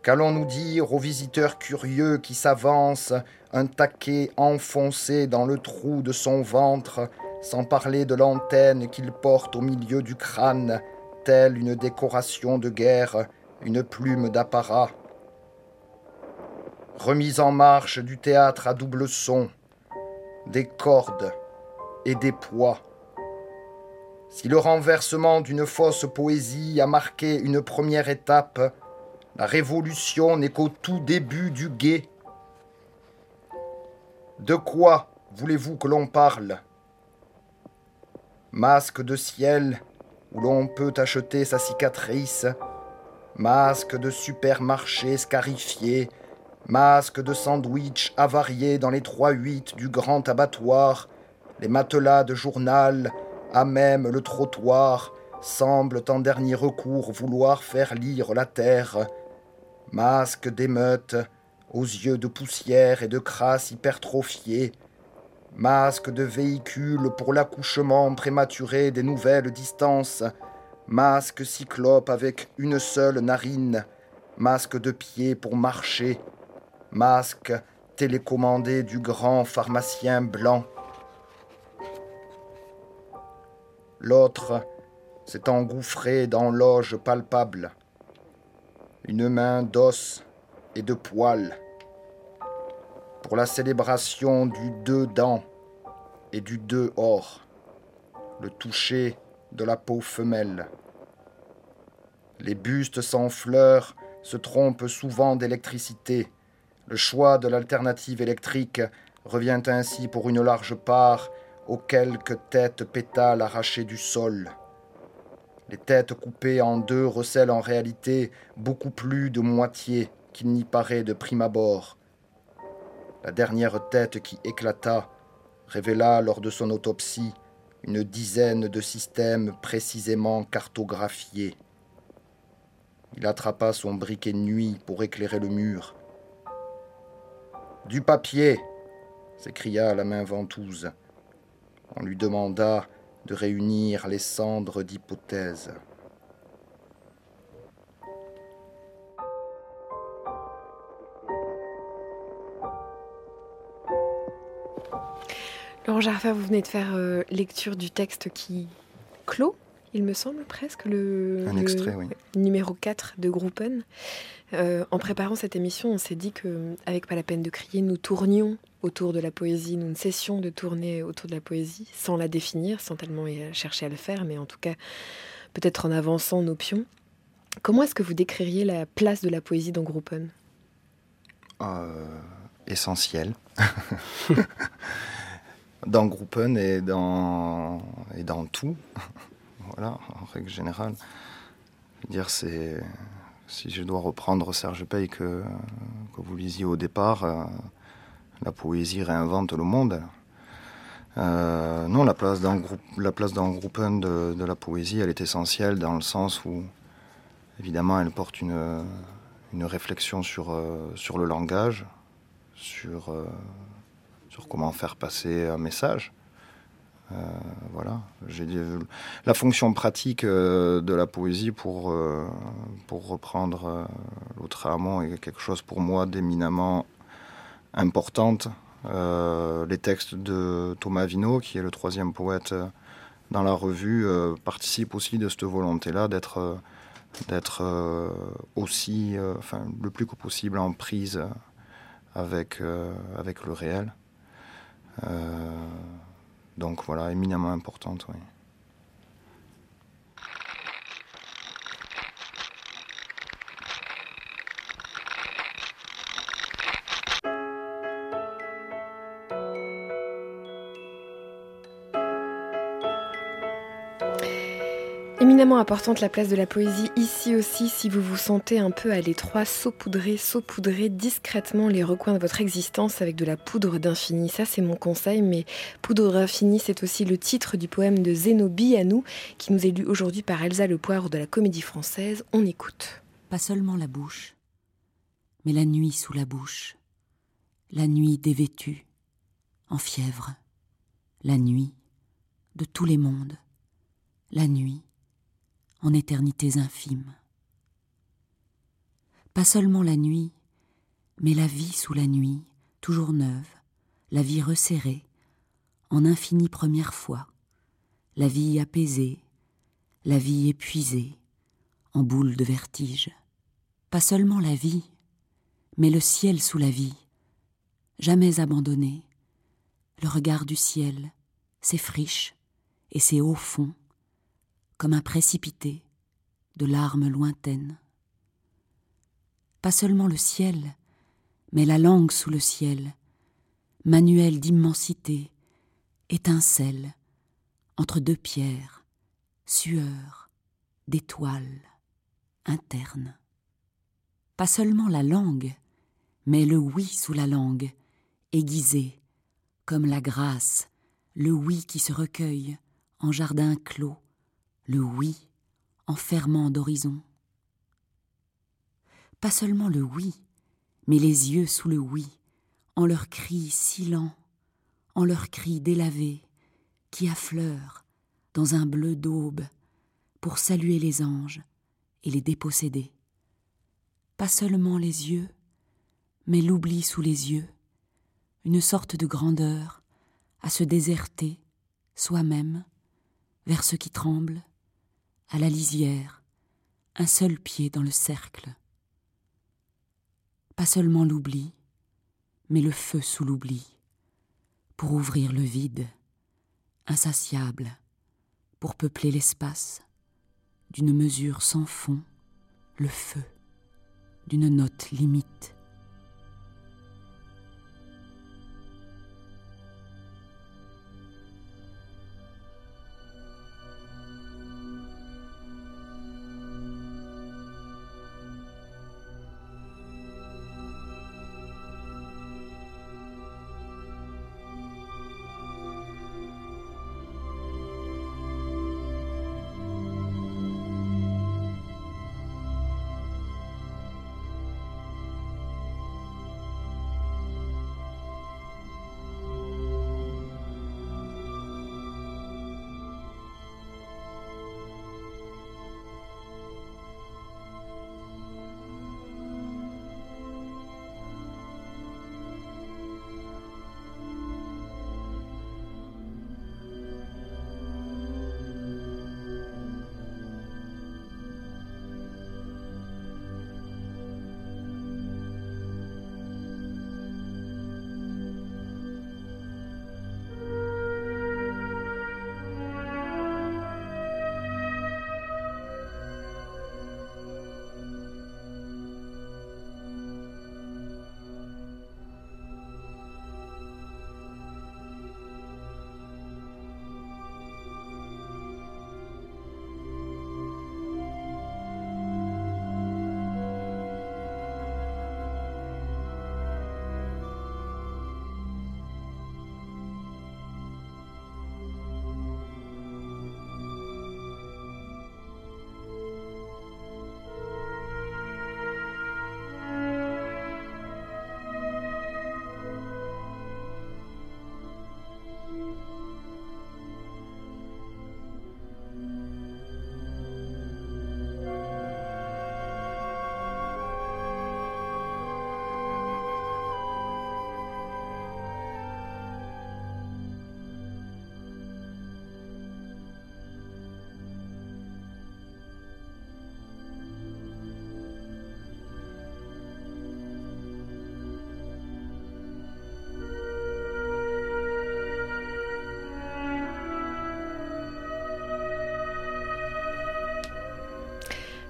Speaker 7: Qu'allons-nous dire aux visiteurs curieux qui s'avancent, un taquet enfoncé dans le trou de son ventre, sans parler de l'antenne qu'il porte au milieu du crâne, telle une décoration de guerre, une plume d'apparat? Remise en marche du théâtre à double son, des cordes et des poids si le renversement d'une fausse poésie a marqué une première étape, la révolution n'est qu'au tout début du guet. De quoi voulez-vous que l'on parle? Masque de ciel où l'on peut acheter sa cicatrice, masque de supermarché scarifié, masque de sandwich avarié dans les trois huit du grand abattoir, les matelas de journal, à même le trottoir, semblent en dernier recours vouloir faire lire la terre. Masque d'émeute, aux yeux de poussière et de crasse hypertrophiée, masque de véhicule pour l'accouchement prématuré des nouvelles distances, masque cyclope avec une seule narine, masque de pied pour marcher, masque télécommandé du grand pharmacien blanc. L'autre s'est engouffré dans l'oge palpable, une main d'os et de poils pour la célébration du deux dents et du deux or, le toucher de la peau femelle. Les bustes sans fleurs se trompent souvent d'électricité. Le choix de l'alternative électrique revient ainsi pour une large part aux quelques têtes pétales arrachées du sol. Les têtes coupées en deux recèlent en réalité beaucoup plus de moitié qu'il n'y paraît de prime abord. La dernière tête qui éclata révéla lors de son autopsie une dizaine de systèmes précisément cartographiés. Il attrapa son briquet de nuit pour éclairer le mur. Du papier s'écria la main ventouse. On lui demanda de réunir les cendres d'hypothèses.
Speaker 2: Laurent Jarfa, vous venez de faire euh, lecture du texte qui clôt, il me semble presque, le,
Speaker 7: Un extrait, oui.
Speaker 2: numéro 4 de Groupen. Euh, en préparant cette émission, on s'est dit que, avec Pas la peine de crier, nous tournions autour de la poésie, nous ne cessions de tourner autour de la poésie, sans la définir, sans tellement chercher à le faire, mais en tout cas, peut-être en avançant nos pions. Comment est-ce que vous décririez la place de la poésie dans Groupen?
Speaker 7: Euh, Essentiel. dans Groupen et dans, et dans tout. Voilà, en règle générale. Dire, c'est. Si je dois reprendre Serge Pey que, vous lisiez au départ, euh, la poésie réinvente le monde. Euh, non, la place la place dans Groupen de, la poésie, elle est essentielle dans le sens où, évidemment, elle porte une, réflexion sur, euh, sur le langage, sur comment faire passer un message. Euh, voilà. J'ai dit, la fonction pratique euh, de la poésie, pour, euh, pour reprendre l'autre amont, est quelque chose pour moi d'éminemment importante. les textes de Thomas Vino, qui est le troisième poète dans la revue, participent aussi de cette volonté-là d'être d'être aussi, enfin, le plus que possible en prise avec le réel. Donc voilà, éminemment importante, oui.
Speaker 2: Éminemment importante la place de la poésie ici aussi si vous vous sentez un peu à l'étroit, saupoudrer, saupoudrer discrètement les recoins de votre existence avec de la poudre d'infini. Ça c'est mon conseil, mais Poudre d'infini c'est aussi le titre du poème de Zénobie à nous qui nous est lu aujourd'hui par Elsa Le Poivre de la Comédie Française. On écoute.
Speaker 8: Pas seulement la bouche, mais la nuit sous la bouche, la nuit dévêtue, en fièvre, la nuit de tous les mondes, la nuit en éternités infimes. Pas seulement la nuit, mais la vie sous la nuit, toujours neuve, la vie resserrée, en infinie première fois, la vie apaisée, la vie épuisée, en boule de vertige. Pas seulement la vie, mais le ciel sous la vie, jamais abandonné, le regard du ciel, ses friches et ses hauts fonds, comme un précipité de larmes lointaines. Pas seulement le ciel, mais la langue sous le ciel, manuel d'immensité, étincelle, entre deux pierres, sueur, d'étoiles, interne. Pas seulement la langue, mais le oui sous la langue, aiguisé, comme la grâce, le oui qui se recueille en jardin clos, le oui en fermant d'horizon. Pas seulement le oui, mais les yeux sous le oui, en leur cri si en leur cri délavé, qui affleurent dans un bleu d'aube pour saluer les anges et les déposséder. Pas seulement les yeux, mais l'oubli sous les yeux, une sorte de grandeur à se déserter soi-même vers ce qui tremble, à la lisière, un seul pied dans le cercle. Pas seulement l'oubli, mais le feu sous l'oubli, pour ouvrir le vide, insatiable, pour peupler l'espace, d'une mesure sans fond, le feu, d'une note limite.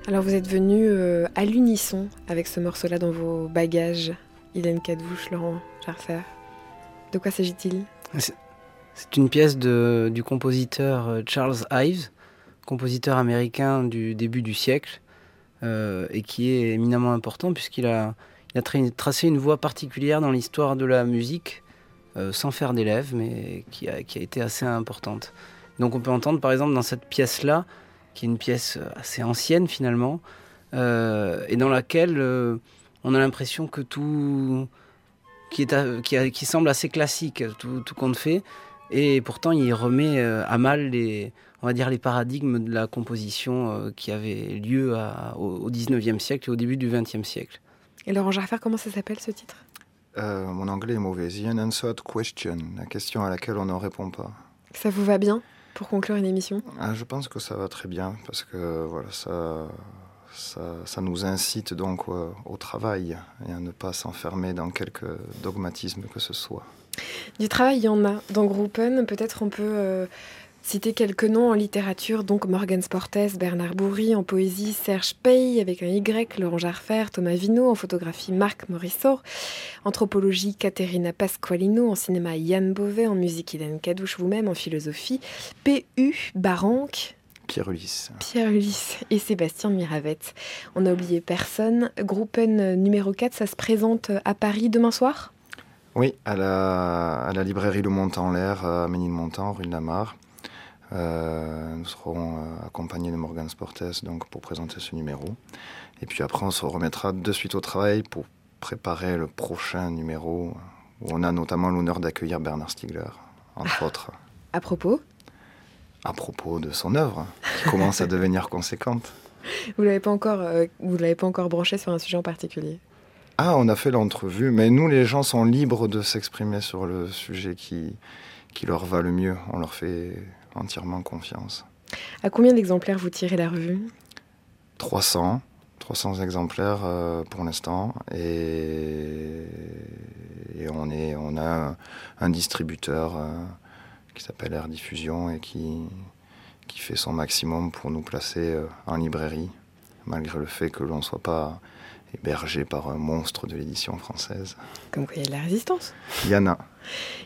Speaker 2: Alors vous êtes venu euh, à l'unisson avec ce morceau-là dans vos bagages, Hélène Cadouche, Laurent Jarfer. De quoi s'agit-il?
Speaker 5: C'est une pièce de, du compositeur euh, Charles Ives, compositeur américain du début du siècle, euh, et qui est éminemment important puisqu'il a, tracé une voie particulière dans l'histoire de la musique, sans faire d'élèves, mais qui a été assez importante. Donc on peut entendre par exemple dans cette pièce-là, qui est une pièce euh, assez ancienne finalement, euh, et dans laquelle euh, on a l'impression que tout, qui, est qui, qui, semble assez classique, tout, tout compte fait, et pourtant il remet à mal les, on va dire les paradigmes de la composition qui avait lieu au, 19e siècle et au début du 20e siècle.
Speaker 2: Et Laurent Jarfer, comment ça s'appelle ce titre?
Speaker 1: Mon anglais est mauvais. The unanswered question, la question à laquelle on ne répond pas.
Speaker 2: Ça vous va bien? Pour conclure une émission
Speaker 1: ah, Je pense que ça va très bien parce que voilà, ça, ça, nous incite donc au, travail et à ne pas s'enfermer dans quelque dogmatisme que ce soit.
Speaker 2: Du travail, il y en a. Dans Groupen, peut-être on peut euh, Citer quelques noms en littérature, donc Morgan Sportes, Bernard Bourri, en poésie Serge Pey avec un Y, Laurent Jarfer, Thomas Vino, en photographie Marc Morisot, anthropologie Caterina Pasqualino, en cinéma Yann Beauvais, en musique Hélène Cadouche vous-même, en philosophie PU Baranque,
Speaker 1: Pierre Ulysse.
Speaker 2: Pierre Ulysse et Sébastien Miravette. On n'a oublié personne. Groupen numéro 4, ça se présente à Paris demain soir?
Speaker 1: Oui, à la, à la librairie Le Montant en l'air, à Ménilmontant, rue de la Mare. Euh, nous serons euh, accompagnés de Morgan Sportes donc, pour présenter ce numéro. Et puis après, on se remettra de suite au travail pour préparer le prochain numéro où on a notamment l'honneur d'accueillir Bernard Stiegler, entre autres.
Speaker 2: À propos?
Speaker 1: À propos de son œuvre, qui commence à devenir conséquente.
Speaker 2: Vous ne l'avez pas, encore, euh, vous l'avez pas encore branché sur un sujet en particulier?
Speaker 1: Ah, on a fait l'entrevue, mais nous, les gens sont libres de s'exprimer sur le sujet qui, qui leur va le mieux. On leur fait entièrement confiance.
Speaker 2: À combien d'exemplaires vous tirez la revue?
Speaker 1: 300. 300 exemplaires euh, pour l'instant et, et, on, est, on a un, un distributeur euh, qui s'appelle Air Diffusion et qui, qui fait son maximum pour nous placer euh, en librairie malgré le fait que l'on ne soit pas hébergé par un monstre de l'édition française.
Speaker 2: Comme quoi il y a de la résistance.
Speaker 1: Il y en a.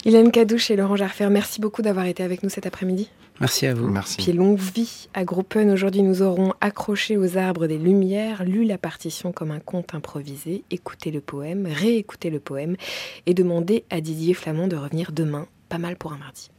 Speaker 2: Hélène Cadouche et Laurent Jarfer, merci beaucoup d'avoir été avec nous cet après-midi.
Speaker 5: Merci à vous.
Speaker 1: Merci.
Speaker 2: Puis longue vie à Groupen. Aujourd'hui, nous aurons accroché aux arbres des lumières, lu la partition comme un conte improvisé, écouté le poème, réécouté le poème et demandé à Didier Flamand de revenir demain. Pas mal pour un mardi.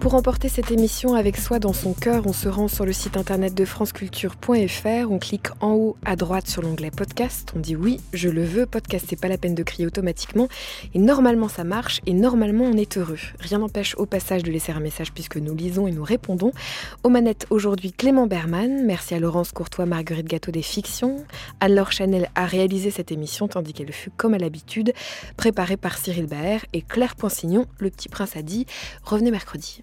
Speaker 2: Pour emporter cette émission avec soi dans son cœur, on se rend sur le site internet de franceculture.fr, on clique en haut à droite sur l'onglet podcast, on dit oui, je le veux, podcast c'est pas la peine de crier automatiquement, et normalement ça marche, et normalement on est heureux. Rien n'empêche au passage de laisser un message puisque nous lisons et nous répondons. Aux manettes aujourd'hui Clément Berman, merci à Laurence Courtois, Marguerite Gâteau des Fictions, Anne-Laure Chanel a réalisé cette émission tandis qu'elle fut comme à l'habitude préparée par Cyril Baer et Claire Poinsignon, le petit prince a dit, revenez mercredi.